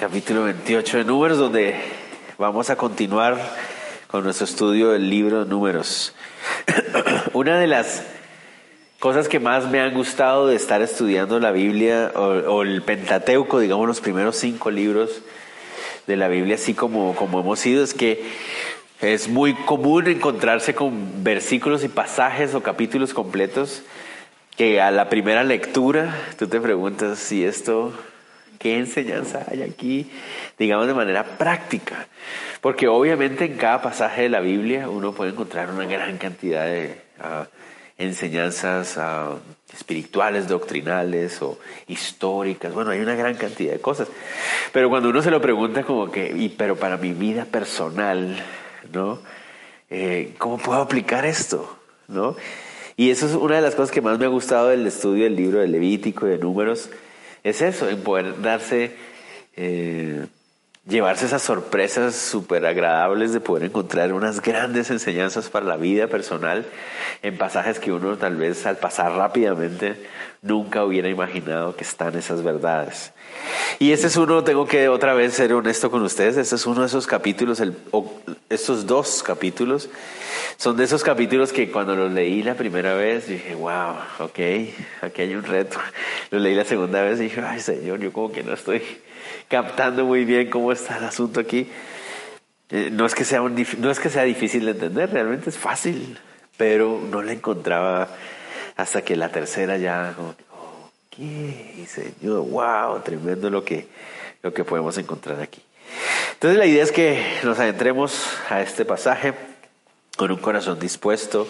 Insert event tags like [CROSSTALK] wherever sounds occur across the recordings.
Capítulo 28 de Números, donde vamos a continuar con nuestro estudio del libro de Números. [CLEARS THROAT] Una de las cosas que más me han gustado de estar estudiando la Biblia o, o, el Pentateuco, digamos los primeros cinco libros de la Biblia, así como, como hemos ido, es que es muy común encontrarse con versículos y pasajes o capítulos completos que a la primera lectura tú te preguntas si esto, ¿qué enseñanza hay aquí? Digamos de manera práctica. Porque obviamente en cada pasaje de la Biblia uno puede encontrar una gran cantidad de uh, enseñanzas uh, espirituales, doctrinales o históricas. Bueno, hay una gran cantidad de cosas. Pero cuando uno se lo pregunta como que, y pero para mi vida personal, ¿no? Eh, ¿Cómo puedo aplicar esto? ¿No? Y eso es una de las cosas que más me ha gustado del estudio del libro de Levítico y de Números, es eso, en poder darse, eh, llevarse esas sorpresas súper agradables de poder encontrar unas grandes enseñanzas para la vida personal en pasajes que uno tal vez al pasar rápidamente nunca hubiera imaginado que están esas verdades. Y este es uno, tengo que otra vez ser honesto con ustedes, este es uno de esos capítulos, el, estos dos capítulos, son de esos capítulos que cuando los leí la primera vez dije, wow, ok, aquí hay un reto. Los leí la segunda vez y dije, ay Señor, yo como que no estoy captando muy bien cómo está el asunto aquí. Eh, no, es que sea no es que sea difícil de entender, realmente es fácil, pero no le encontraba hasta que la tercera ya como, ok, Señor, wow, tremendo lo que, lo que podemos encontrar aquí. Entonces la idea es que nos adentremos a este pasaje con un corazón dispuesto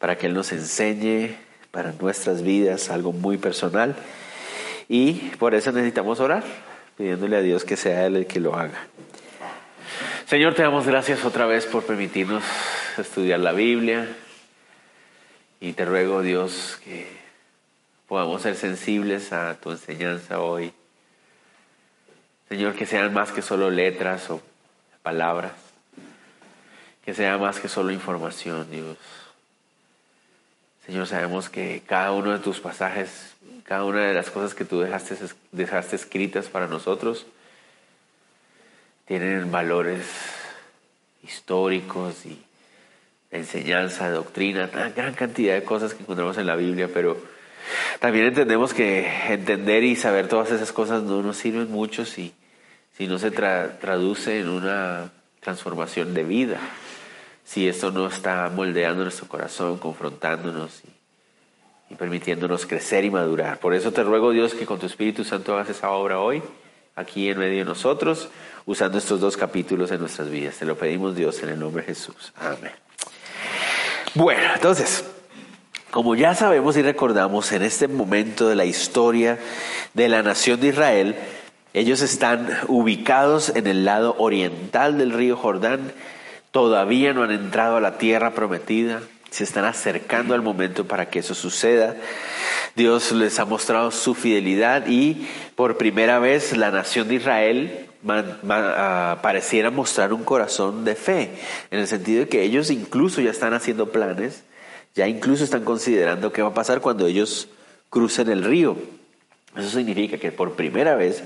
para que Él nos enseñe para nuestras vidas algo muy personal. Y por eso necesitamos orar, pidiéndole a Dios que sea Él el que lo haga. Señor, te damos gracias otra vez por permitirnos estudiar la Biblia. Y te ruego, Dios, que podamos ser sensibles a tu enseñanza hoy. Señor, que sean más que solo letras o palabras que sea más que solo información, Dios. Señor, sabemos que cada uno de tus pasajes, cada una de las cosas que tú dejaste, dejaste escritas para nosotros, tienen valores históricos y enseñanza, doctrina, una gran cantidad de cosas que encontramos en la Biblia, pero también entendemos que entender y saber todas esas cosas no nos sirven mucho si, si no se traduce en una transformación de vida si esto no está moldeando nuestro corazón, confrontándonos y, y, permitiéndonos crecer y madurar. Por eso te ruego, Dios, que con tu Espíritu Santo hagas esa obra hoy, aquí en medio de nosotros, usando estos dos capítulos en nuestras vidas. Te lo pedimos, Dios, en el nombre de Jesús. Amén. Bueno, entonces, como ya sabemos y recordamos, en este momento de la historia de la nación de Israel, ellos están ubicados en el lado oriental del río Jordán, todavía no han entrado a la tierra prometida, se están acercando al momento para que eso suceda. Dios les ha mostrado su fidelidad y por primera vez la nación de Israel ah, pareciera mostrar un corazón de fe, en el sentido de que ellos incluso ya están haciendo planes, ya incluso están considerando qué va a pasar cuando ellos crucen el río. Eso significa que por primera vez,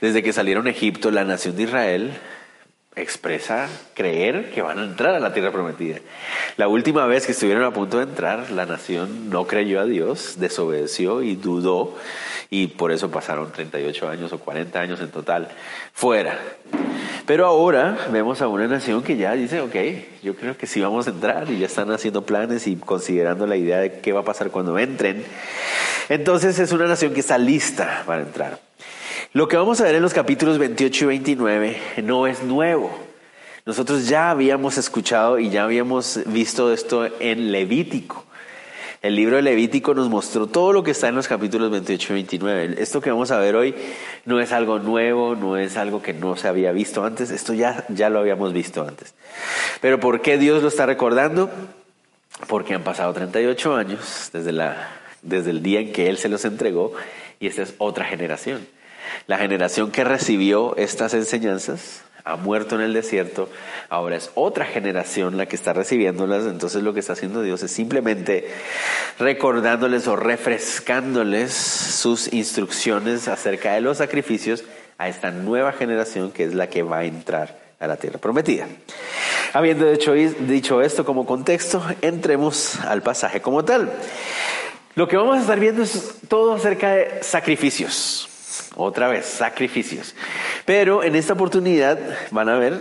desde que salieron a Egipto, la nación de Israel expresa creer que van a entrar a la tierra prometida. La última vez que estuvieron a punto de entrar, la nación no creyó a Dios, desobedeció y dudó, y por eso pasaron 38 años o 40 años en total fuera. Pero ahora vemos a una nación que ya dice, ok, yo creo que sí vamos a entrar y ya están haciendo planes y considerando la idea de qué va a pasar cuando entren. Entonces es una nación que está lista para entrar. Lo que vamos a ver en los capítulos 28 y 29 no es nuevo. Nosotros ya habíamos escuchado y ya habíamos visto esto en Levítico. El libro de Levítico nos mostró todo lo que está en los capítulos 28 y 29. Esto que vamos a ver hoy no es algo nuevo, no es algo que no se había visto antes, esto ya, ya lo habíamos visto antes. Pero ¿por qué Dios lo está recordando? Porque han pasado 38 años desde, la, desde el día en que Él se los entregó y esta es otra generación. La generación que recibió estas enseñanzas ha muerto en el desierto, ahora es otra generación la que está recibiéndolas, entonces lo que está haciendo Dios es simplemente recordándoles o refrescándoles sus instrucciones acerca de los sacrificios a esta nueva generación que es la que va a entrar a la tierra prometida. Habiendo dicho, esto como contexto, entremos al pasaje como tal. Lo que vamos a estar viendo es todo acerca de sacrificios. Otra vez, sacrificios. Pero en esta oportunidad van a ver,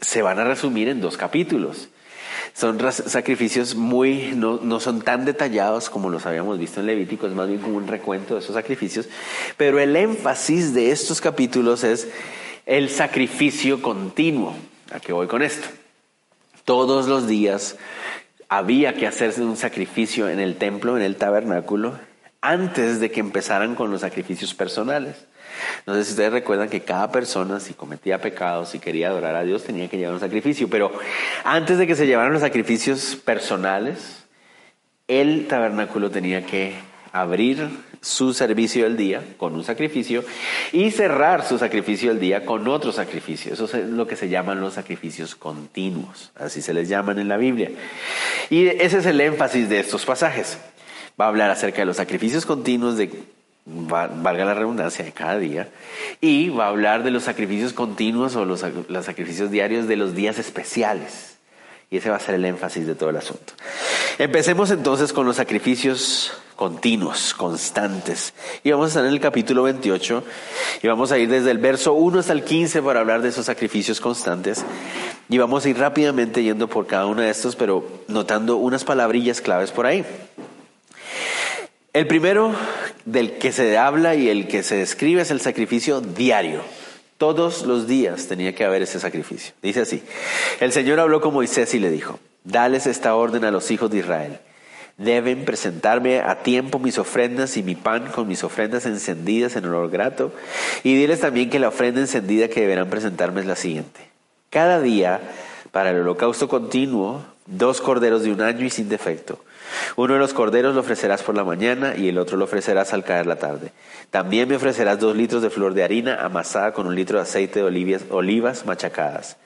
se van a resumir en dos capítulos. Son sacrificios muy, no, no, son tan detallados como los habíamos visto en Levítico, es más bien como un recuento de esos sacrificios. Pero el énfasis de estos capítulos es el sacrificio continuo. ¿A qué voy con esto? Todos los días había que hacerse un sacrificio en el templo, en el tabernáculo, antes de que empezaran con los sacrificios personales. No sé si ustedes recuerdan que cada persona, si cometía pecados, si quería adorar a Dios, tenía que llevar un sacrificio. Pero antes de que se llevaran los sacrificios personales, el tabernáculo tenía que abrir su servicio del día con un sacrificio y cerrar su sacrificio del día con otro sacrificio. Eso es lo que se llaman los sacrificios continuos, así se les llaman en la Biblia. Y ese es el énfasis de estos pasajes va a hablar acerca de los sacrificios continuos de, valga la redundancia, de cada día, y va a hablar de los sacrificios continuos o los, los sacrificios diarios de los días especiales. Y ese va a ser el énfasis de todo el asunto. Empecemos entonces con los sacrificios continuos, constantes. Y vamos a estar en el capítulo 28 y vamos a ir desde el verso 1 hasta el 15 para hablar de esos sacrificios constantes. Y vamos a ir rápidamente yendo por cada uno de estos, pero notando unas palabrillas claves por ahí. El primero del que se habla y el que se describe es el sacrificio diario. Todos los días tenía que haber ese sacrificio. Dice así, el Señor habló con Moisés y le dijo, dales esta orden a los hijos de Israel. Deben presentarme a tiempo mis ofrendas y mi pan con mis ofrendas encendidas en olor grato. Y diles también que la ofrenda encendida que deberán presentarme es la siguiente. Cada día, para el holocausto continuo, dos corderos de un año y sin defecto uno de los corderos lo ofrecerás por la mañana y el otro lo ofrecerás al caer la tarde. También me ofrecerás dos litros de flor de harina amasada con un litro de aceite de olivas, olivas machacadas.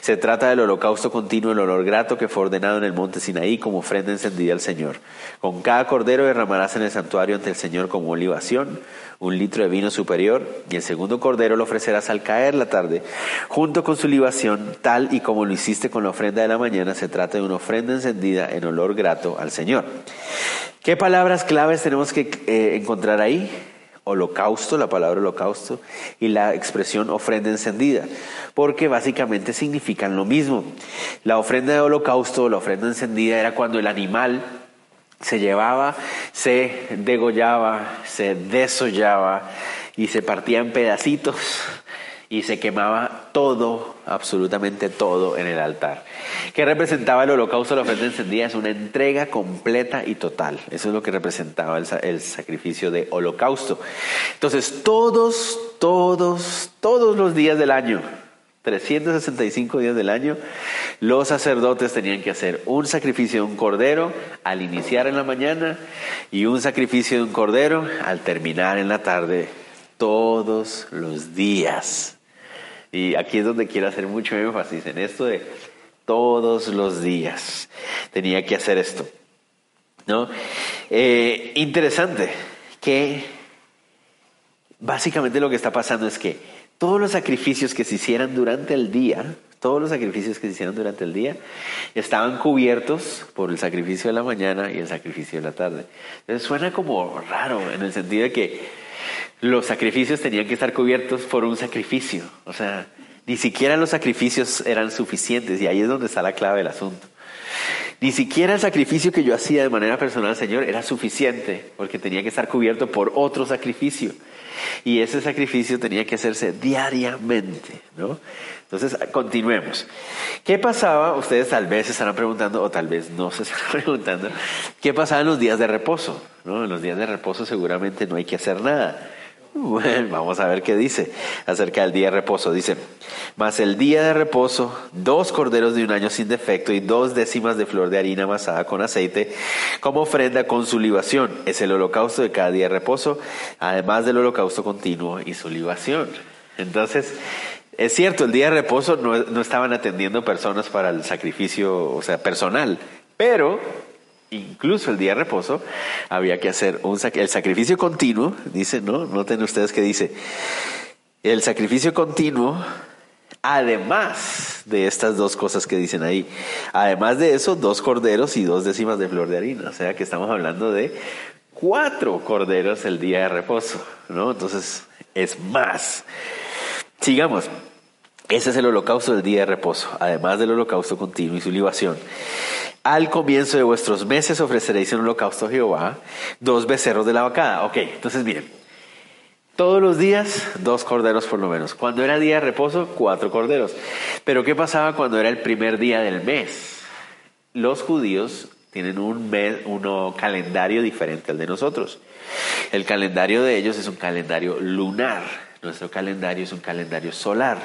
Se trata del holocausto continuo, el olor grato que fue ordenado en el monte Sinaí como ofrenda encendida al Señor. Con cada cordero derramarás en el santuario ante el Señor como olivación un litro de vino superior, y el segundo cordero lo ofrecerás al caer la tarde, junto con su libación, tal y como lo hiciste con la ofrenda de la mañana, se trata de una ofrenda encendida en olor grato al Señor. ¿Qué palabras claves tenemos que eh, encontrar ahí? Holocausto, la palabra holocausto, y la expresión ofrenda encendida, porque básicamente significan lo mismo. La ofrenda de holocausto, la ofrenda encendida era cuando el animal se llevaba, se degollaba, se desollaba y se partía en pedacitos y se quemaba todo, absolutamente todo en el altar. ¿Qué representaba el holocausto la ofrenda encendida? Es una entrega completa y total. Eso es lo que representaba el, el sacrificio de holocausto. Entonces, todos, todos, todos los días del año, 365 días del año, los sacerdotes tenían que hacer un sacrificio de un cordero al iniciar en la mañana y un sacrificio de un cordero al terminar en la tarde, todos los días. Y aquí es donde quiero hacer mucho énfasis en esto de todos los días. Tenía que hacer esto. ¿No? Eh, interesante que básicamente lo que está pasando es que todos los sacrificios que se hicieran durante el día, todos los sacrificios que se hicieran durante el día, estaban cubiertos por el sacrificio de la mañana y el sacrificio de la tarde. Entonces suena como raro en el sentido de que los sacrificios tenían que estar cubiertos por un sacrificio. O sea, ni siquiera los sacrificios eran suficientes y ahí es donde está la clave del asunto. Ni siquiera el sacrificio que yo hacía de manera personal al Señor era suficiente, porque tenía que estar cubierto por otro sacrificio. Y ese sacrificio tenía que hacerse diariamente, ¿no? Entonces, continuemos. ¿Qué pasaba? Ustedes tal vez se estarán preguntando, o tal vez no se estarán [LAUGHS] preguntando, ¿qué pasaba en los días de reposo? ¿No? En los días de reposo seguramente no hay que hacer nada. Bueno, vamos a ver qué dice acerca del día de reposo. Dice, mas el día de reposo, dos corderos de un año sin defecto y dos décimas de flor de harina amasada con aceite, como ofrenda con su libación. Es el holocausto de cada día de reposo, además del holocausto continuo y su libación. Entonces, es cierto, el día de reposo no, no estaban atendiendo personas para el sacrificio, o sea, personal, pero incluso el día de reposo, había que hacer un el sacrificio continuo, dice, ¿no? Noten ustedes que dice, el sacrificio continuo, además de estas dos cosas que dicen ahí, además de eso, dos corderos y dos décimas de flor de harina, o sea que estamos hablando de cuatro corderos el día de reposo, ¿no? Entonces, es más. Sigamos. Ese es el holocausto del día de reposo, además del holocausto continuo y su libación. Al comienzo de vuestros meses ofreceréis en holocausto a Jehová dos becerros de la vacada. Ok, entonces miren, todos los días dos corderos por lo menos. Cuando era día de reposo, cuatro corderos. Pero ¿qué pasaba cuando era el primer día del mes? Los judíos tienen un mes, uno calendario diferente al de nosotros. El calendario de ellos es un calendario lunar. Nuestro calendario es un calendario solar.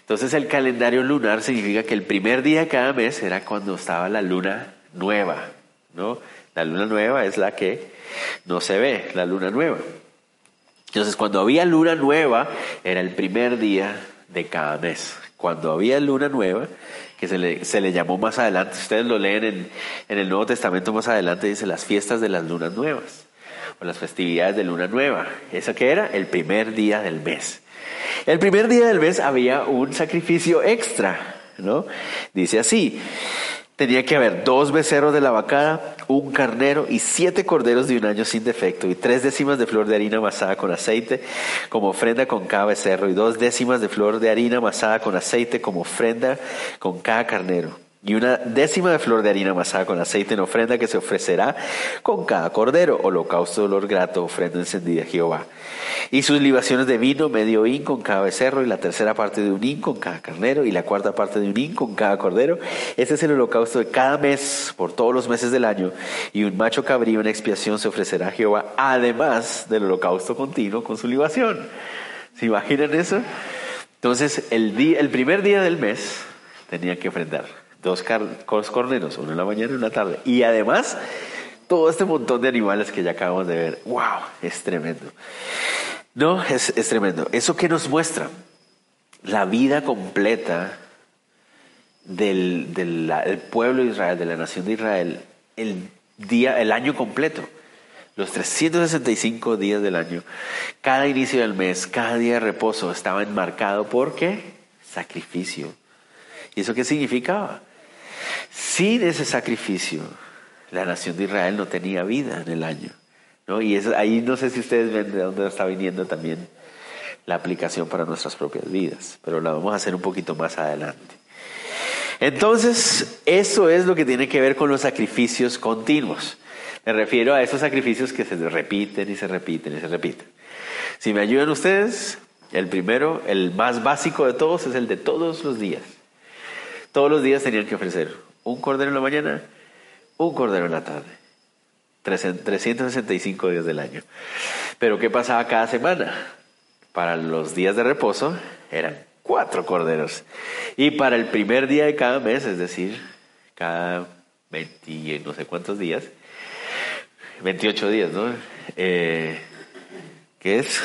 Entonces el calendario lunar significa que el primer día de cada mes era cuando estaba la luna nueva, ¿no? La luna nueva es la que no se ve, la luna nueva. Entonces cuando había luna nueva era el primer día de cada mes. Cuando había luna nueva, que se le, se le llamó más adelante, ustedes lo leen en, en el Nuevo Testamento más adelante, dice las fiestas de las lunas nuevas o las festividades de luna nueva. ¿Eso que era? El primer día del mes. El primer día del mes había un sacrificio extra, ¿no? Dice así, tenía que haber dos becerros de la vacada, un carnero y siete corderos de un año sin defecto y tres décimas de flor de harina amasada con aceite como ofrenda con cada becerro y dos décimas de flor de harina amasada con aceite como ofrenda con cada carnero y una décima de flor de harina amasada con aceite en ofrenda que se ofrecerá con cada cordero, holocausto de olor grato, ofrenda encendida a Jehová. Y sus libaciones de vino, medio hin con cada becerro, y la tercera parte de un hin con cada carnero, y la cuarta parte de un hin con cada cordero. Este es el holocausto de cada mes, por todos los meses del año, y un macho cabrío en expiación se ofrecerá a Jehová, además del holocausto continuo con su libación. ¿Se imaginan eso? Entonces, el, día, el primer día del mes tenía que ofrendar dos, corneros, uno en la mañana y una tarde. Y además, todo este montón de animales que ya acabamos de ver. ¡Wow! Es tremendo. No, es, es tremendo. ¿Eso que nos muestra? La vida completa del, del, pueblo de Israel, de la nación de Israel, el día, el año completo. Los 365 días del año, cada inicio del mes, cada día de reposo estaba enmarcado por? Sacrificio. ¿Y eso qué significaba? Sin ese sacrificio, la nación de Israel no tenía vida en el año. Y ahí no sé si ustedes ven de dónde está viniendo también la aplicación para nuestras propias vidas, pero la vamos a hacer un poquito más adelante. Entonces, eso es lo que tiene que ver con los sacrificios continuos. Me refiero a esos sacrificios que se repiten y se repiten y se repiten. Si me ayudan ustedes, el primero, el más básico de todos, es el de todos los días. Todos los días tenían que ofrecer un cordero en la mañana, un cordero en la tarde. 365 días del año. Pero ¿qué pasaba cada semana? Para los días de reposo eran cuatro corderos. Y para el primer día de cada mes, es decir, cada 20, no sé cuántos días, 28 días, ¿no? Eh, ¿Qué es?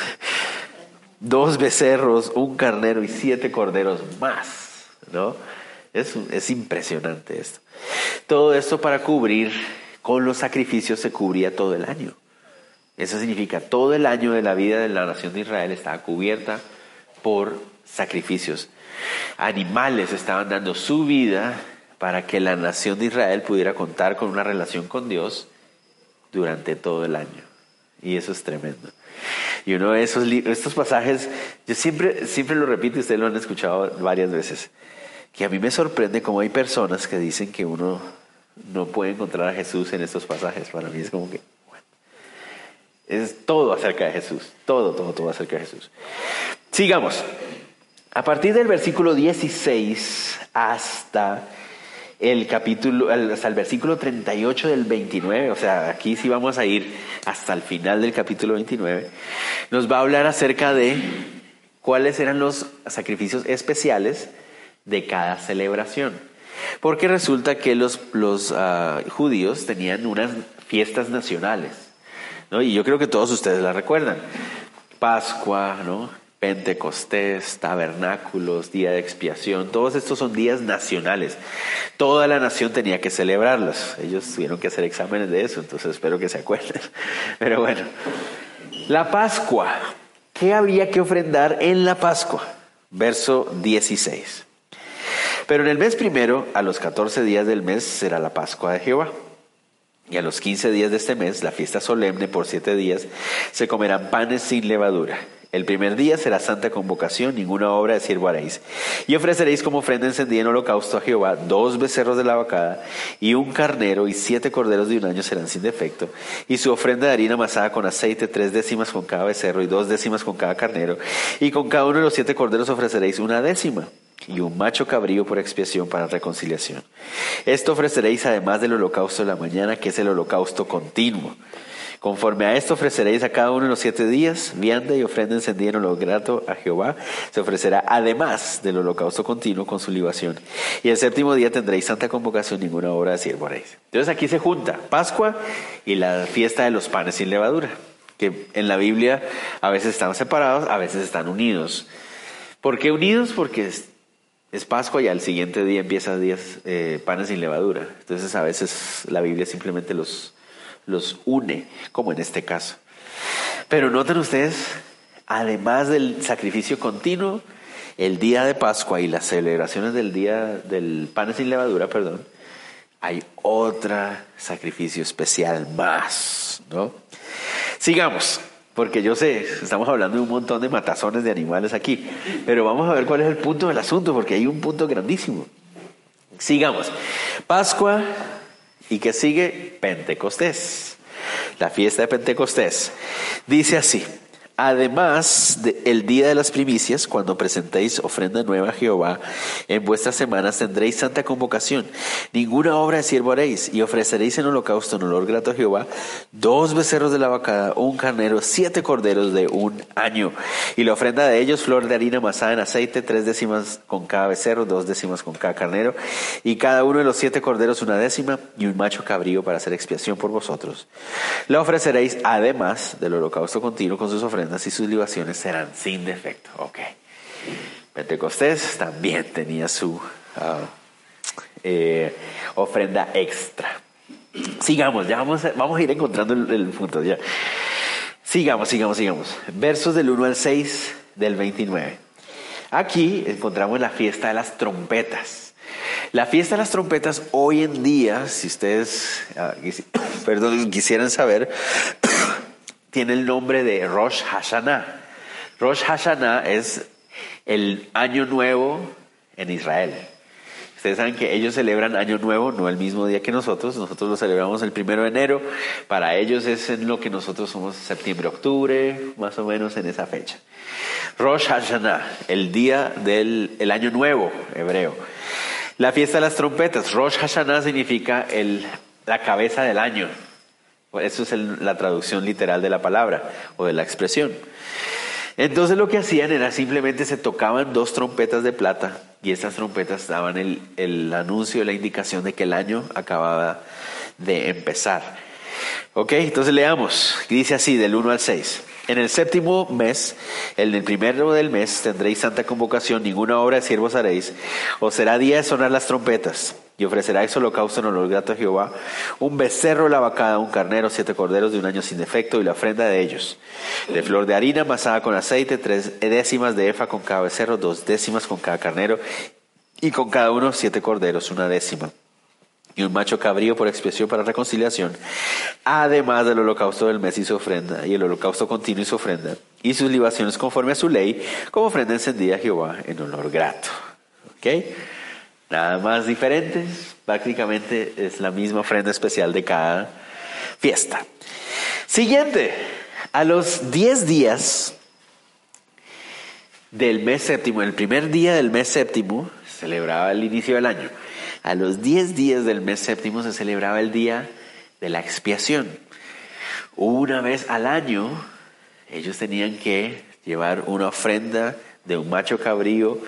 Dos becerros, un carnero y siete corderos más, ¿no? Es, impresionante esto. Todo esto para cubrir, con los sacrificios se cubría todo el año. Eso significa todo el año de la vida de la nación de Israel estaba cubierta por sacrificios. Animales estaban dando su vida para que la nación de Israel pudiera contar con una relación con Dios durante todo el año. Y eso es tremendo. Y uno de esos estos pasajes, yo siempre, siempre lo repito y ustedes lo han escuchado varias veces que a mí me sorprende cómo hay personas que dicen que uno no puede encontrar a Jesús en estos pasajes. Para mí es como que, es todo acerca de Jesús, todo, todo, todo acerca de Jesús. Sigamos. A partir del versículo 16 hasta el capítulo, hasta el versículo 38 del 29, o sea, aquí sí vamos a ir hasta el final del capítulo 29, nos va a hablar acerca de cuáles eran los sacrificios especiales de cada celebración. Porque resulta que los, ah, judíos tenían unas fiestas nacionales, ¿no? y yo creo que todos ustedes la recuerdan. Pascua. Pentecostés, tabernáculos, día de expiación, todos estos son días nacionales. Toda la nación tenía que celebrarlos. Ellos tuvieron que hacer exámenes de eso, entonces espero que se acuerden. [LAUGHS] Pero bueno, la Pascua. ¿Qué había que ofrendar en la Pascua? Verso 16. Pero en el mes primero, a los 14 días del mes, será la Pascua de Jehová. Y a los 15 días de este mes, la fiesta solemne por siete días, se comerán panes sin levadura el primer día será santa convocación, ninguna obra de siervo haréis. Y ofreceréis como ofrenda encendida en holocausto a Jehová dos becerros de la vacada y un carnero y siete corderos de un año serán sin defecto. Y su ofrenda de harina amasada con aceite, tres décimas con cada becerro y dos décimas con cada carnero. Y con cada uno de los siete corderos ofreceréis una décima y un macho cabrío por expiación para reconciliación. Esto ofreceréis además del holocausto de la mañana, que es el holocausto continuo. Conforme a esto ofreceréis a cada uno de los siete días vianda y ofrenda encendida en grato a Jehová. Se ofrecerá además del holocausto continuo con su libación. Y el séptimo día tendréis santa convocación, ninguna obra de siervo haréis. Entonces aquí se junta Pascua y la fiesta de los panes sin levadura, que en la Biblia a veces están separados, a veces están unidos. ¿Por qué unidos? Porque es, Pascua y al siguiente día empieza días eh, panes sin levadura. Entonces a veces la Biblia simplemente los los une, como en este caso. Pero noten ustedes, además del sacrificio continuo, el día de Pascua y las celebraciones del día del pan sin levadura, perdón, hay otro sacrificio especial más, ¿no? Sigamos, porque yo sé, estamos hablando de un montón de matazones de animales aquí, pero vamos a ver cuál es el punto del asunto, porque hay un punto grandísimo. Sigamos. Pascua, ¿Y que sigue? Pentecostés. La fiesta de Pentecostés. Dice así, Además del día de las primicias, cuando presentéis ofrenda nueva a Jehová, en vuestras semanas tendréis santa convocación. Ninguna obra de siervo haréis, y ofreceréis en holocausto en olor grato a Jehová dos becerros de la vacada, un carnero, siete corderos de un año. Y la ofrenda de ellos, flor de harina amasada en aceite, tres décimas con cada becerro, dos décimas con cada carnero, y cada uno de los siete corderos una décima, y un macho cabrío para hacer expiación por vosotros. La ofreceréis además del holocausto continuo con sus ofrendas y sus libaciones serán sin defecto. Ok. Pentecostés también tenía su ah, eh, ofrenda extra. Sigamos, ya vamos a, vamos a ir encontrando el, punto. Ya. Sigamos, sigamos, sigamos. Versos del 1 al 6 del 29. Aquí encontramos la fiesta de las trompetas. La fiesta de las trompetas hoy en día, si ustedes ah, [COUGHS] perdón, quisieran saber, tiene el nombre de Rosh Hashanah. Rosh Hashanah es el año nuevo en Israel. Ustedes saben que ellos celebran Año Nuevo, no el mismo día que nosotros. Nosotros lo celebramos el primero de enero. Para ellos es en lo que nosotros somos septiembre, octubre, más o menos en esa fecha. Rosh Hashanah, el día del el Año Nuevo hebreo. La fiesta de las trompetas. Rosh Hashanah significa el, la cabeza del año. Eso es la traducción literal de la palabra o de la expresión. Entonces lo que hacían era simplemente se tocaban dos trompetas de plata y estas trompetas daban el, el anuncio, la indicación de que el año acababa de empezar. Ok, entonces leamos. Dice así del 1 al 6. En el séptimo mes, en el primero del mes, tendréis santa convocación, ninguna obra de siervos haréis, os será día de sonar las trompetas, y ofreceráis holocausto en olor grato a Jehová, un becerro la vacada, un carnero, siete corderos de un año sin defecto, y la ofrenda de ellos, de flor de harina amasada con aceite, tres décimas de efa con cada becerro, dos décimas con cada carnero, y con cada uno siete corderos, una décima y un macho cabrío por expiación para reconciliación, además del holocausto del mes y su ofrenda, y el holocausto continuo y su ofrenda, y sus libaciones conforme a su ley, como ofrenda encendida a Jehová en honor grato. ¿Ok? Nada más diferentes, Prácticamente es la misma ofrenda especial de cada fiesta. Siguiente, a los 10 días del mes séptimo, el primer día del mes séptimo, celebraba el inicio del año. A los 10 días del mes séptimo se celebraba el día de la expiación. Una vez al año, ellos tenían que llevar una ofrenda de un macho cabrío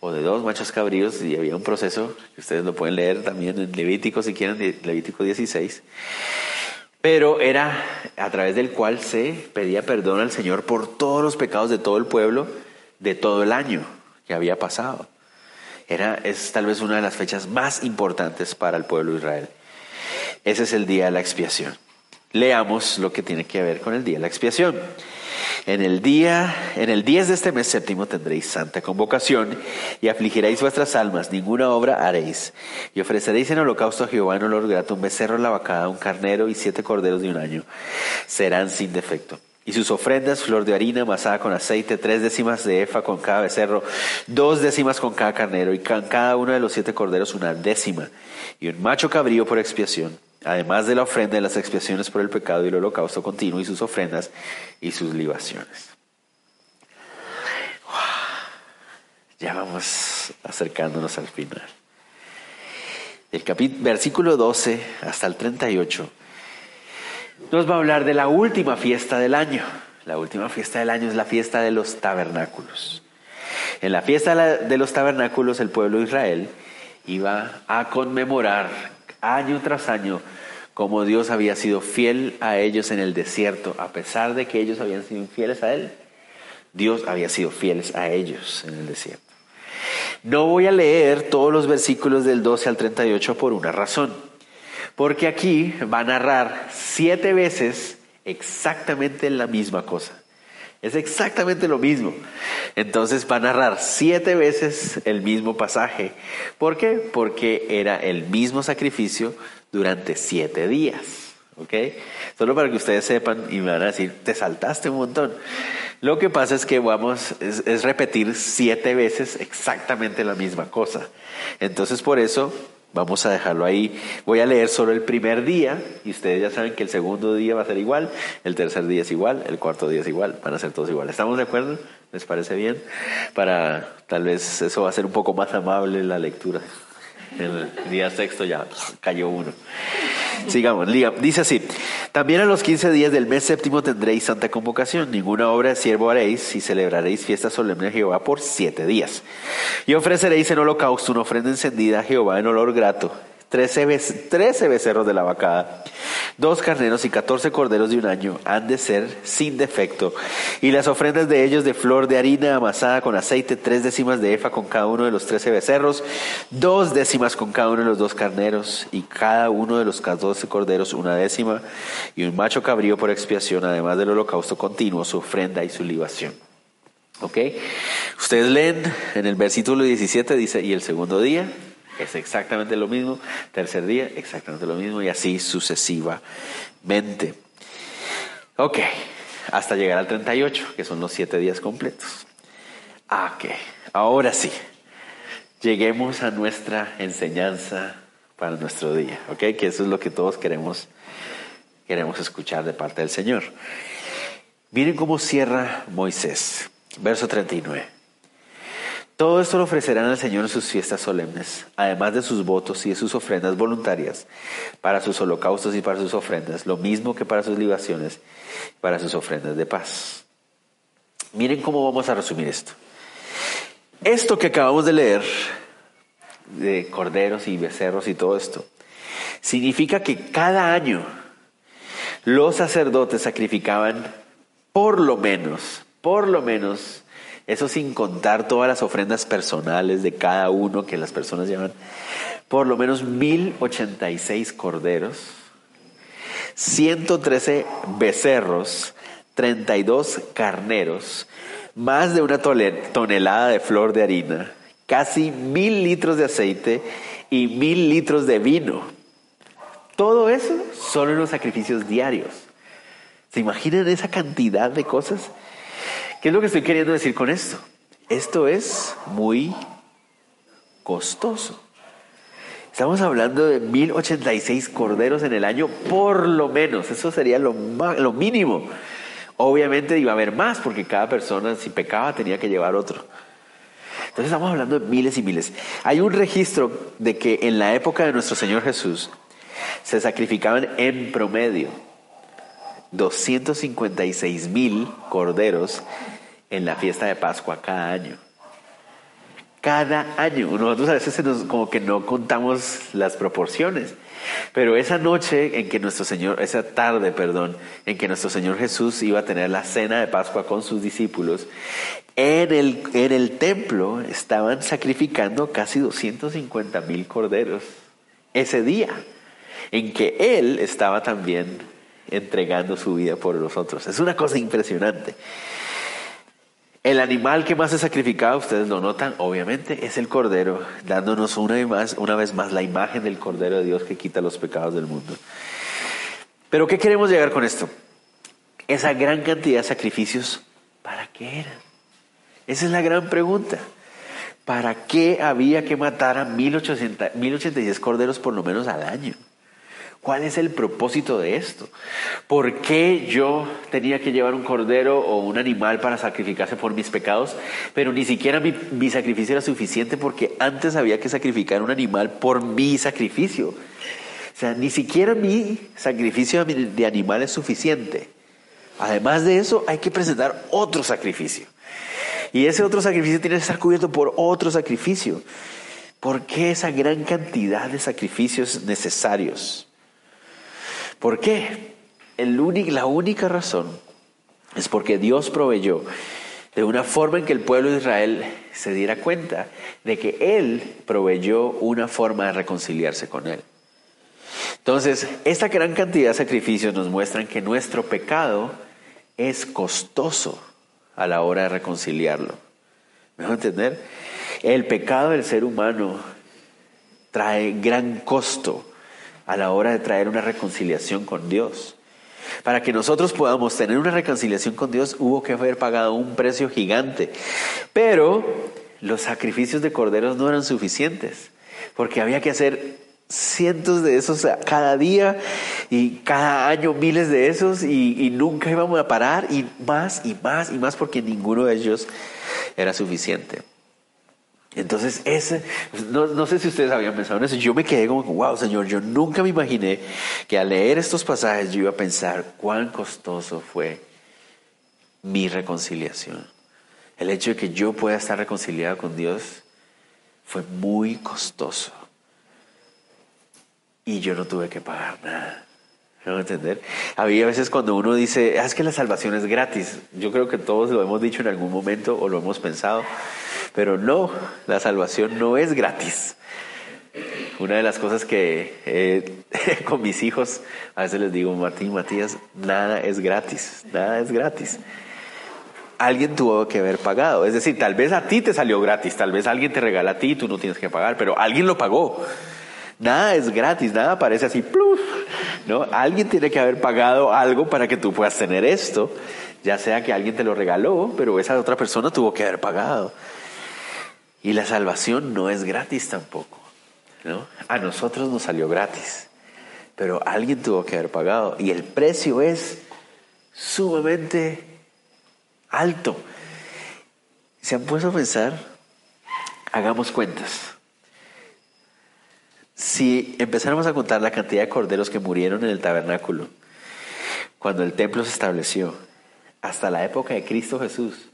o de dos machos cabríos y había un proceso que ustedes lo pueden leer también en Levítico si quieren, Levítico 16. Pero era a través del cual se pedía perdón al Señor por todos los pecados de todo el pueblo de todo el año que había pasado. Era, es tal vez una de las fechas más importantes para el pueblo de Israel. Ese es el día de la expiación. Leamos lo que tiene que ver con el día de la expiación. En el día, en el 10 de este mes séptimo tendréis santa convocación y afligiréis vuestras almas, ninguna obra haréis. Y ofreceréis en holocausto a Jehová en olor grato un becerro, la vacada, un carnero y siete corderos de un año. Serán sin defecto. Y sus ofrendas, flor de harina amasada con aceite, tres décimas de efa con cada becerro, dos décimas con cada carnero, y con cada uno de los siete corderos una décima, y un macho cabrío por expiación además de la ofrenda de las expiaciones por el pecado y el holocausto continuo y sus ofrendas y sus libaciones. Ya vamos acercándonos al final. Del versículo 12 hasta el 38 nos va a hablar de la última fiesta del año. La última fiesta del año es la fiesta de los tabernáculos. En la fiesta de los tabernáculos el pueblo de Israel iba a conmemorar año tras año como Dios había sido fiel a ellos en el desierto, a pesar de que ellos habían sido infieles a Él. Dios había sido fieles a ellos en el desierto. No voy a leer todos los versículos del 12 al 38 por una razón, porque aquí va a narrar siete veces exactamente la misma cosa. Es exactamente lo mismo. Entonces va a narrar siete veces el mismo pasaje. ¿Por qué? Porque era el mismo sacrificio durante siete días. ¿Ok? Solo para que ustedes sepan y me van a decir, te saltaste un montón. Lo que pasa es que vamos, es, es repetir siete veces exactamente la misma cosa. Entonces por eso Vamos a dejarlo ahí. Voy a leer solo el primer día y ustedes ya saben que el segundo día va a ser igual, el tercer día es igual, el cuarto día es igual, van a ser todos iguales. ¿Estamos de acuerdo? ¿Les parece bien? Para tal vez eso va a ser un poco más amable la lectura. El día sexto ya cayó uno. Sigamos, dice así, también a los quince días del mes séptimo tendréis santa convocación, ninguna obra de siervo haréis y celebraréis fiesta solemne a Jehová por siete días. Y ofreceréis en holocausto una ofrenda encendida a Jehová en olor grato trece, becerros de la vacada, dos carneros y catorce corderos de un año han de ser sin defecto, y las ofrendas de ellos de flor de harina amasada con aceite, tres décimas de efa con cada uno de los trece becerros, dos décimas con cada uno de los dos carneros, y cada uno de los catorce corderos una décima, y un macho cabrío por expiación, además del holocausto continuo, su ofrenda y su libación. ¿Ok? Ustedes leen en el versículo 17, dice, y el segundo día es exactamente lo mismo, tercer día, exactamente lo mismo y así sucesivamente. Ok, hasta llegar al 38, que son los siete días completos. Ok, ahora sí, lleguemos a nuestra enseñanza para nuestro día, ok, que eso es lo que todos queremos, queremos escuchar de parte del Señor. Miren cómo cierra Moisés, verso 39. Todo esto lo ofrecerán al Señor en sus fiestas solemnes, además de sus votos y de sus ofrendas voluntarias, para sus holocaustos y para sus ofrendas, lo mismo que para sus libaciones, para sus ofrendas de paz. Miren cómo vamos a resumir esto. Esto que acabamos de leer, de corderos y becerros y todo esto, significa que cada año los sacerdotes sacrificaban por lo menos, por lo menos, eso sin contar todas las ofrendas personales de cada uno que las personas llevan. Por lo menos 1086 corderos, 113 becerros, 32 carneros, más de una tonelada de flor de harina, casi mil litros de aceite y mil litros de vino. Todo eso solo en los sacrificios diarios. ¿Se imaginan esa cantidad de cosas? ¿Qué es lo que estoy queriendo decir con esto? Esto es muy costoso. Estamos hablando de 1086 corderos en el año, por lo menos. Eso sería lo, mínimo. Obviamente iba a haber más, porque cada persona, si pecaba, tenía que llevar otro. Entonces estamos hablando de miles y miles. Hay un registro de que en la época de nuestro Señor Jesús se sacrificaban en promedio 256 mil corderos en la fiesta de Pascua cada año. Cada año. Nosotros a veces como que no contamos las proporciones. Pero esa noche en que nuestro Señor, esa tarde, perdón, en que nuestro Señor Jesús iba a tener la cena de Pascua con sus discípulos, en el, en el templo estaban sacrificando casi 250 mil corderos ese día, en que Él estaba también entregando su vida por los otros. Es una cosa impresionante. El animal que más se sacrificaba, ustedes lo notan, obviamente, es el cordero, dándonos una vez, más, una vez más la imagen del cordero de Dios que quita los pecados del mundo. Pero ¿qué queremos llegar con esto? Esa gran cantidad de sacrificios, ¿para qué eran? Esa es la gran pregunta. ¿Para qué había que matar a 1086 corderos por lo menos al año? ¿Cuál es el propósito de esto? ¿Por qué yo tenía que llevar un cordero o un animal para sacrificarse por mis pecados? Pero ni siquiera mi, sacrificio era suficiente porque antes había que sacrificar un animal por mi sacrificio. O sea, ni siquiera mi sacrificio de animal es suficiente. Además de eso, hay que presentar otro sacrificio. Y ese otro sacrificio tiene que estar cubierto por otro sacrificio. ¿Por qué esa gran cantidad de sacrificios necesarios? ¿Por qué? la única razón es porque Dios proveyó de una forma en que el pueblo de Israel se diera cuenta de que Él proveyó una forma de reconciliarse con Él. Entonces, esta gran cantidad de sacrificios nos muestran que nuestro pecado es costoso a la hora de reconciliarlo. ¿Me van a entender? El pecado del ser humano trae gran costo a la hora de traer una reconciliación con Dios. Para que nosotros podamos tener una reconciliación con Dios hubo que haber pagado un precio gigante. Pero los sacrificios de corderos no eran suficientes, porque había que hacer cientos de esos cada día y cada año miles de esos y, nunca íbamos a parar y más y más y más porque ninguno de ellos era suficiente. Entonces, ese, no, sé si ustedes habían pensado en eso, yo me quedé como, wow, Señor, yo nunca me imaginé que al leer estos pasajes yo iba a pensar cuán costoso fue mi reconciliación. El hecho de que yo pueda estar reconciliado con Dios fue muy costoso. Y yo no tuve que pagar nada. ¿No entender? Había veces cuando uno dice, ah, es que la salvación es gratis. Yo creo que todos lo hemos dicho en algún momento o lo hemos pensado. Pero no, la salvación no es gratis. Una de las cosas que [LAUGHS] con mis hijos a veces les digo, Martín, Matías, nada es gratis, nada es gratis. Alguien tuvo que haber pagado. Es decir, tal vez a ti te salió gratis, tal vez alguien te regala a ti tú no tienes que pagar, pero alguien lo pagó. Nada es gratis, nada aparece así, ¡pluf! ¿no? Alguien tiene que haber pagado algo para que tú puedas tener esto, ya sea que alguien te lo regaló, pero esa otra persona tuvo que haber pagado. Y la salvación no es gratis tampoco. ¿no? A nosotros nos salió gratis, pero alguien tuvo que haber pagado y el precio es sumamente alto. ¿Se han puesto a pensar? Hagamos cuentas. Si empezáramos a contar la cantidad de corderos que murieron en el tabernáculo, cuando el templo se estableció, hasta la época de Cristo Jesús,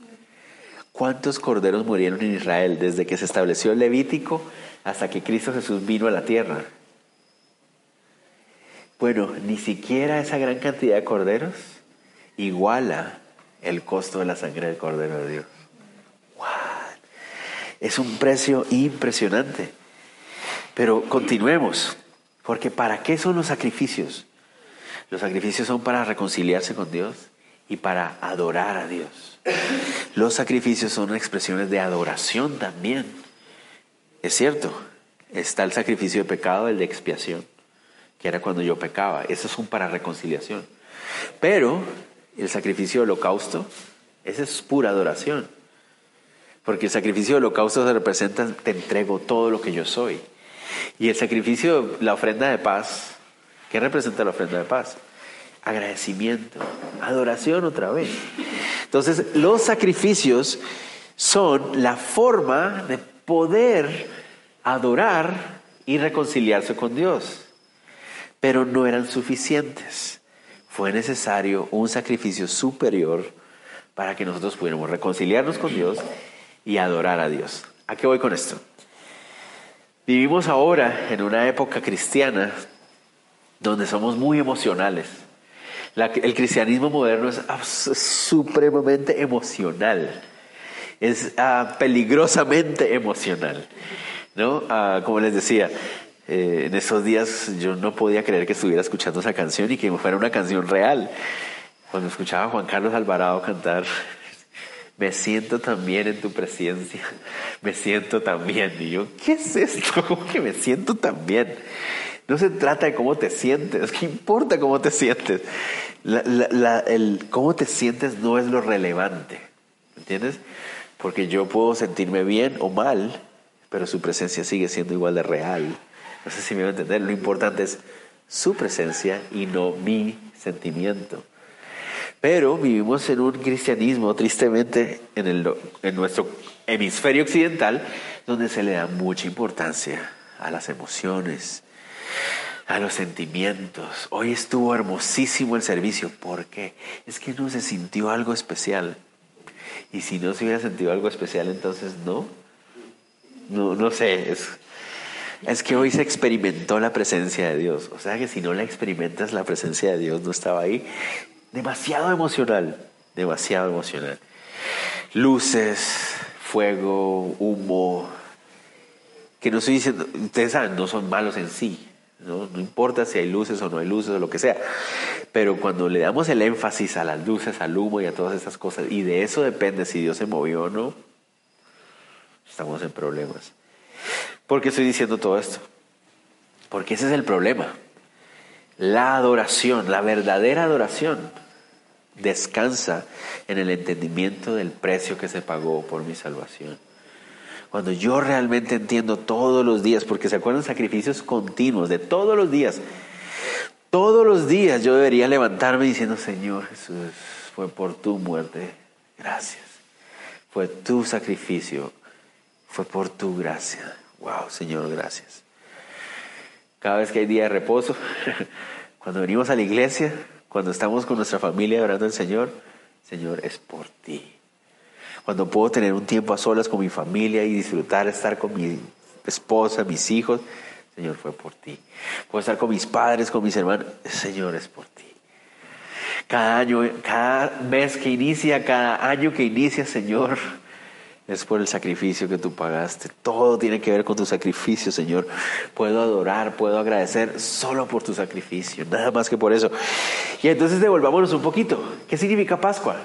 ¿Cuántos corderos murieron en Israel desde que se estableció el Levítico hasta que Cristo Jesús vino a la tierra? Bueno, ni siquiera esa gran cantidad de corderos iguala el costo de la sangre del Cordero de Dios. Es un precio impresionante. Pero continuemos, porque ¿para qué son los sacrificios? Los sacrificios son para reconciliarse con Dios y para adorar a Dios. Los sacrificios son expresiones de adoración también. Es cierto, está el sacrificio de pecado, el de expiación, que era cuando yo pecaba. Eso es un para reconciliación. Pero el sacrificio de holocausto, esa es pura adoración. Porque el sacrificio de holocausto se representa, te entrego todo lo que yo soy. Y el sacrificio, la ofrenda de paz, ¿qué representa la ofrenda de paz? Agradecimiento, adoración otra vez. Entonces, los sacrificios son la forma de poder adorar y reconciliarse con Dios. Pero no eran suficientes. Fue necesario un sacrificio superior para que nosotros pudiéramos reconciliarnos con Dios y adorar a Dios. ¿A qué voy con esto? Vivimos ahora en una época cristiana donde somos muy emocionales. El cristianismo moderno es supremamente emocional, es ah, peligrosamente emocional. ¿no? Ah, como les decía, eh, en esos días yo no podía creer que estuviera escuchando esa canción y que fuera una canción real. Cuando escuchaba a Juan Carlos Alvarado cantar, [LAUGHS] me siento también en tu presencia, [LAUGHS] me siento también. Y yo, ¿qué es esto? [LAUGHS] ¿Cómo que me siento también? No se trata de cómo te sientes, [LAUGHS] ¿qué importa cómo te sientes? el cómo te sientes no es lo relevante, ¿entiendes? Porque yo puedo sentirme bien o mal, pero su presencia sigue siendo igual de real. No sé si me va a entender, lo importante es su presencia y no mi sentimiento. Pero vivimos en un cristianismo, tristemente, en, el, en nuestro hemisferio occidental, donde se le da mucha importancia a las emociones, a los sentimientos. Hoy estuvo hermosísimo el servicio. ¿Por qué? Es que no se sintió algo especial. Y si no se hubiera sentido algo especial, entonces no. No, no sé. Es, es que hoy se experimentó la presencia de Dios. O sea que si no la experimentas, la presencia de Dios no estaba ahí demasiado emocional, demasiado emocional. Luces, fuego, humo, que no estoy diciendo, ustedes saben, no son malos en sí, ¿no? no importa si hay luces o no hay luces o lo que sea, pero cuando le damos el énfasis a las luces, al humo y a todas esas cosas, y de eso depende si Dios se movió o no, estamos en problemas. ¿Por qué estoy diciendo todo esto? Porque ese es el problema. La adoración, la verdadera adoración, descansa en el entendimiento del precio que se pagó por mi salvación. Cuando yo realmente entiendo todos los días, porque se acuerdan sacrificios continuos de todos los días, todos los días yo debería levantarme diciendo, Señor Jesús, fue por tu muerte, gracias. Fue tu sacrificio, fue por tu gracia. Wow, Señor, gracias. Cada vez que hay día de reposo, [LAUGHS] cuando venimos a la iglesia, cuando estamos con nuestra familia orando al Señor, Señor, es por ti. Cuando puedo tener un tiempo a solas con mi familia y disfrutar estar con mi esposa, mis hijos, Señor, fue por ti. Puedo estar con mis padres, con mis hermanos, Señor, es por ti. Cada año, cada mes que inicia, cada año que inicia, Señor, es por el sacrificio que tú pagaste. Todo tiene que ver con tu sacrificio, Señor. Puedo adorar, puedo agradecer solo por tu sacrificio, nada más que por eso. Y entonces devolvámonos un poquito. ¿Qué significa Pascua?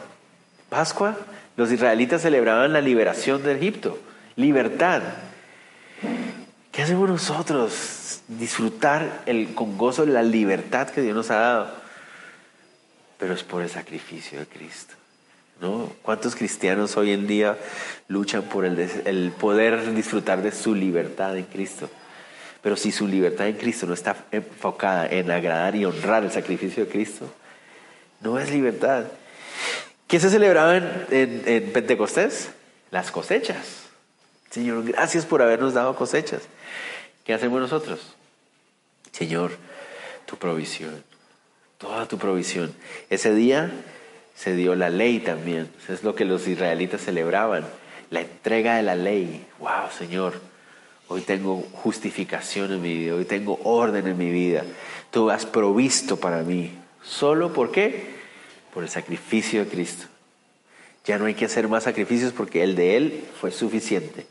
Pascua, los israelitas celebraban la liberación de Egipto, libertad. ¿Qué hacemos nosotros? Disfrutar el, con gozo la libertad que Dios nos ha dado. Pero es por el sacrificio de Cristo. ¿no? ¿Cuántos cristianos hoy en día luchan por el, poder disfrutar de su libertad en Cristo? Pero si su libertad en Cristo no está enfocada en agradar y honrar el sacrificio de Cristo, no es libertad. ¿Qué se celebraba en, Pentecostés? Las cosechas. Señor, gracias por habernos dado cosechas. ¿Qué hacemos nosotros? Señor, tu provisión, toda tu provisión. Ese día se dio la ley también. Es lo que los israelitas celebraban, la entrega de la ley. Wow, Señor, hoy tengo justificación en mi vida, hoy tengo orden en mi vida. Tú has provisto para mí. ¿Solo por qué? Por el sacrificio de Cristo. Ya no hay que hacer más sacrificios porque el de Él fue suficiente.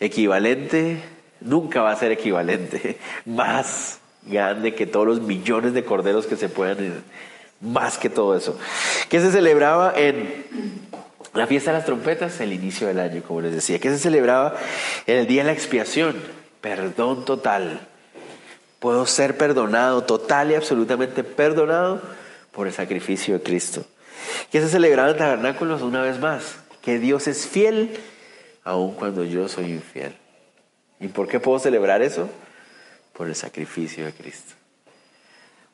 Equivalente, nunca va a ser equivalente. [LAUGHS] Más grande que todos los millones de corderos que se puedan más que todo eso. ¿Qué se celebraba en la fiesta de las trompetas? El inicio del año, como les decía. ¿Qué se celebraba en el día de la expiación? Perdón total. Puedo ser perdonado, total y absolutamente perdonado por el sacrificio de Cristo. ¿Qué se celebraba en tabernáculos una vez más? Que Dios es fiel aun cuando yo soy infiel. ¿Y por qué puedo celebrar eso? por el sacrificio de Cristo.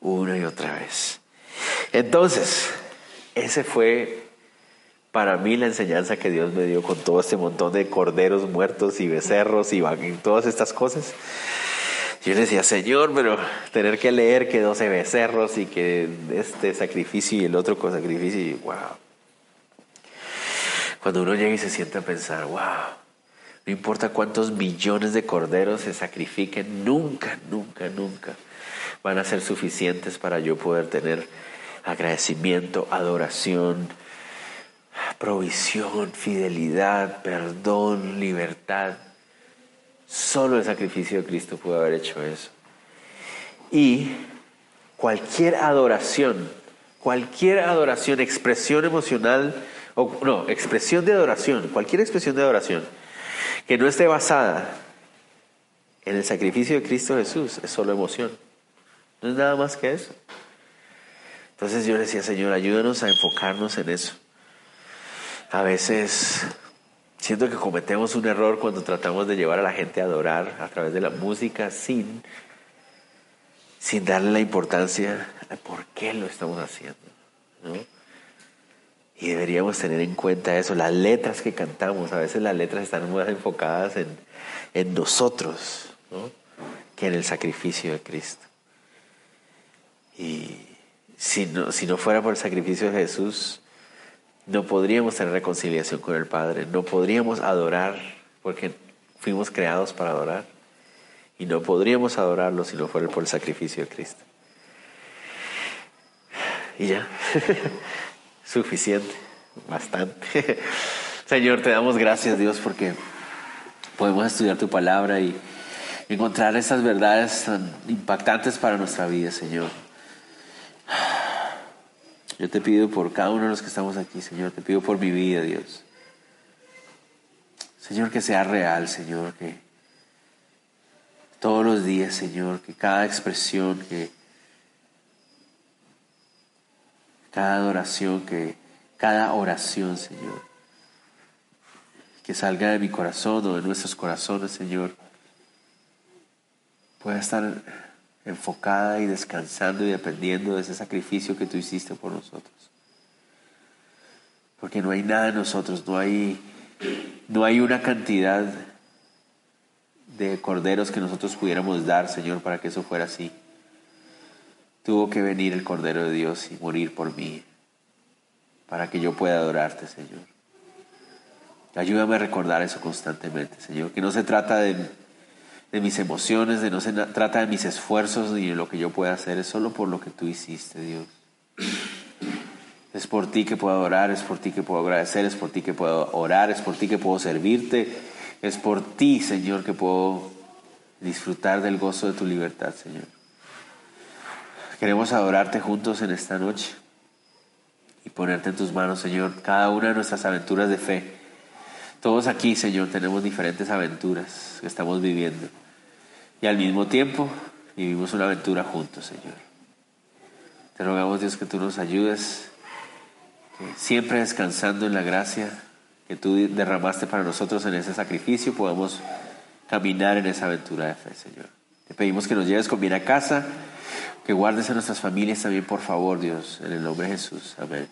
Una y otra vez. Entonces, ese fue para mí la enseñanza que Dios me dio con todo este montón de corderos muertos y becerros y, todas estas cosas. Yo le decía, Señor, pero tener que leer que 12 becerros y que este sacrificio y el otro con sacrificio, y wow. Cuando uno llega y se siente a pensar, wow, no importa cuántos millones de corderos se sacrifiquen, nunca, nunca, nunca van a ser suficientes para yo poder tener agradecimiento, adoración, provisión, fidelidad, perdón, libertad. Solo el sacrificio de Cristo pudo haber hecho eso. Y cualquier adoración, cualquier adoración, expresión emocional, o no, expresión de adoración, cualquier expresión de adoración que no esté basada en el sacrificio de Cristo Jesús es solo emoción. No es nada más que eso. Entonces yo le decía, Señor, ayúdanos a enfocarnos en eso. A veces siento que cometemos un error cuando tratamos de llevar a la gente a adorar a través de la música sin, sin darle la importancia a por qué lo estamos haciendo. Y deberíamos tener en cuenta eso, las letras que cantamos, a veces las letras están más enfocadas en, en nosotros que en el sacrificio de Cristo. Y si no, si no fuera por el sacrificio de Jesús, no podríamos tener reconciliación con el Padre, no podríamos adorar, porque fuimos creados para adorar, y no podríamos adorarlo si no fuera por el sacrificio de Cristo. Y ya, [LAUGHS] suficiente, bastante. [LAUGHS] Señor, te damos gracias Dios porque podemos estudiar tu palabra y encontrar esas verdades tan impactantes para nuestra vida, Señor. Yo te pido por cada uno de los que estamos aquí, Señor, te pido por mi vida, Dios. Señor, que sea real, Señor, que todos los días, Señor, que cada expresión, que cada adoración, que cada oración, Señor, que salga de mi corazón o de nuestros corazones, Señor, pueda estar enfocada y descansando y dependiendo de ese sacrificio que tú hiciste por nosotros. Porque no hay nada en nosotros, no hay, no hay una cantidad de corderos que nosotros pudiéramos dar, Señor, para que eso fuera así. Tuvo que venir el Cordero de Dios y morir por mí, para que yo pueda adorarte, Señor. Ayúdame a recordar eso constantemente, Señor, que no se trata de de mis emociones, de no se trata de mis esfuerzos ni de lo que yo pueda hacer, es solo por lo que tú hiciste, Dios. Es por ti que puedo adorar, es por ti que puedo agradecer, es por ti que puedo orar, es por ti que puedo servirte, es por ti, Señor, que puedo disfrutar del gozo de tu libertad, Señor. Queremos adorarte juntos en esta noche y ponerte en tus manos, Señor, cada una de nuestras aventuras de fe. Todos aquí, Señor, tenemos diferentes aventuras que estamos viviendo. Y al mismo tiempo vivimos una aventura juntos, Señor. Te rogamos, Dios, que tú nos ayudes, siempre descansando en la gracia que tú derramaste para nosotros en ese sacrificio, podamos caminar en esa aventura de fe, Señor. Te pedimos que nos lleves con bien a casa, que guardes a nuestras familias también, por favor, Dios, en el nombre de Jesús. Amén.